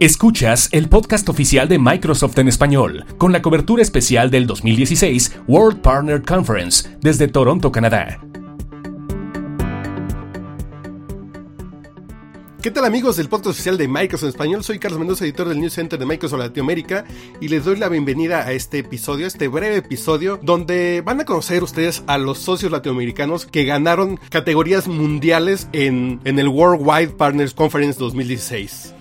Escuchas el podcast oficial de Microsoft en español, con la cobertura especial del 2016 World Partner Conference desde Toronto, Canadá. ¿Qué tal amigos del podcast oficial de Microsoft en español? Soy Carlos Mendoza, editor del News Center de Microsoft Latinoamérica y les doy la bienvenida a este episodio, este breve episodio donde van a conocer ustedes a los socios latinoamericanos que ganaron categorías mundiales en, en el Worldwide Partners Conference 2016.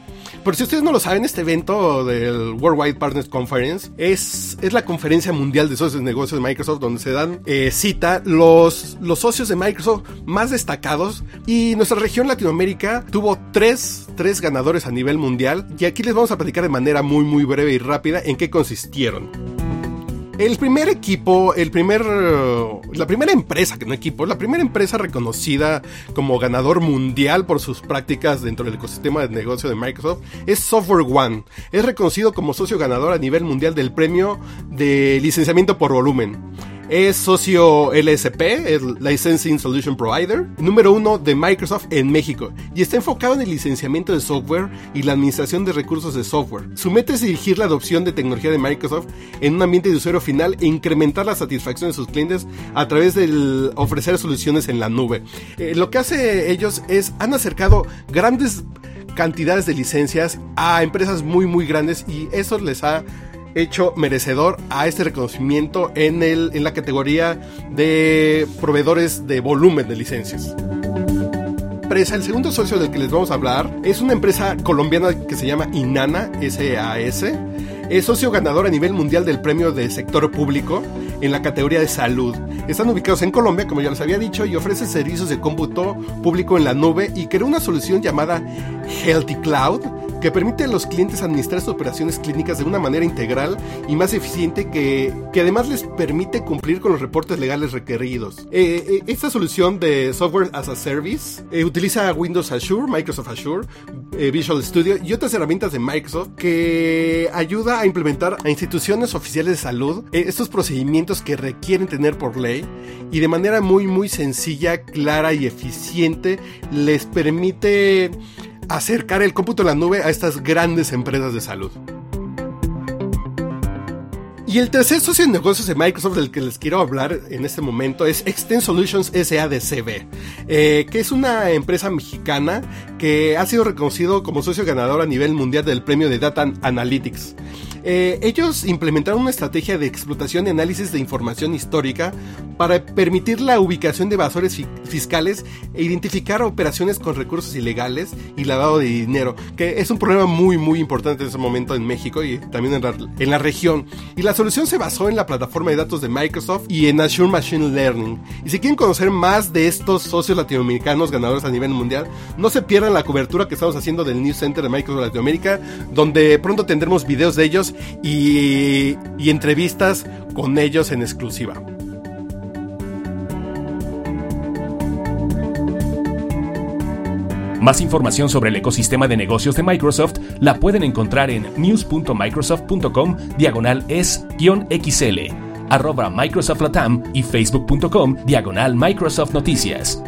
Por si ustedes no lo saben, este evento del Worldwide Partners Conference es, es la conferencia mundial de socios de negocios de Microsoft donde se dan eh, cita los, los socios de Microsoft más destacados y nuestra región Latinoamérica tuvo tres, tres ganadores a nivel mundial y aquí les vamos a platicar de manera muy muy breve y rápida en qué consistieron. El primer equipo, el primer, la primera empresa, que no equipo, la primera empresa reconocida como ganador mundial por sus prácticas dentro del ecosistema de negocio de Microsoft es Software One. Es reconocido como socio ganador a nivel mundial del premio de licenciamiento por volumen. Es socio LSP, el Licensing Solution Provider, número uno de Microsoft en México, y está enfocado en el licenciamiento de software y la administración de recursos de software. Su meta es dirigir la adopción de tecnología de Microsoft en un ambiente de usuario final e incrementar la satisfacción de sus clientes a través de ofrecer soluciones en la nube. Eh, lo que hace ellos es, han acercado grandes cantidades de licencias a empresas muy muy grandes y eso les ha hecho merecedor a este reconocimiento en, el, en la categoría de proveedores de volumen de licencias. El segundo socio del que les vamos a hablar es una empresa colombiana que se llama Inana SAS. Es socio ganador a nivel mundial del premio de sector público en la categoría de salud. Están ubicados en Colombia, como ya les había dicho, y ofrece servicios de cómputo público en la nube y creó una solución llamada Healthy Cloud que permite a los clientes administrar sus operaciones clínicas de una manera integral y más eficiente que, que además les permite cumplir con los reportes legales requeridos. Eh, eh, esta solución de Software as a Service eh, utiliza Windows Azure, Microsoft Azure, Visual Studio y otras herramientas de Microsoft que ayuda a implementar a instituciones oficiales de salud estos procedimientos que requieren tener por ley y de manera muy muy sencilla, clara y eficiente les permite acercar el cómputo en la nube a estas grandes empresas de salud. Y el tercer socio de negocios de Microsoft del que les quiero hablar en este momento es Extend Solutions SADCB, eh, que es una empresa mexicana que ha sido reconocido como socio ganador a nivel mundial del premio de Data Analytics. Eh, ellos implementaron una estrategia de explotación y análisis de información histórica para permitir la ubicación de evasores fiscales e identificar operaciones con recursos ilegales y lavado de dinero, que es un problema muy muy importante en ese momento en México y también en la, en la región. Y la solución se basó en la plataforma de datos de Microsoft y en Azure Machine Learning. Y si quieren conocer más de estos socios latinoamericanos ganadores a nivel mundial, no se pierdan la cobertura que estamos haciendo del News Center de Microsoft Latinoamérica, donde pronto tendremos videos de y entrevistas con ellos en exclusiva. Más información sobre el ecosistema de negocios de Microsoft la pueden encontrar en news.microsoft.com diagonal es-xl, arroba Microsoft Latam y facebook.com diagonal Microsoft Noticias.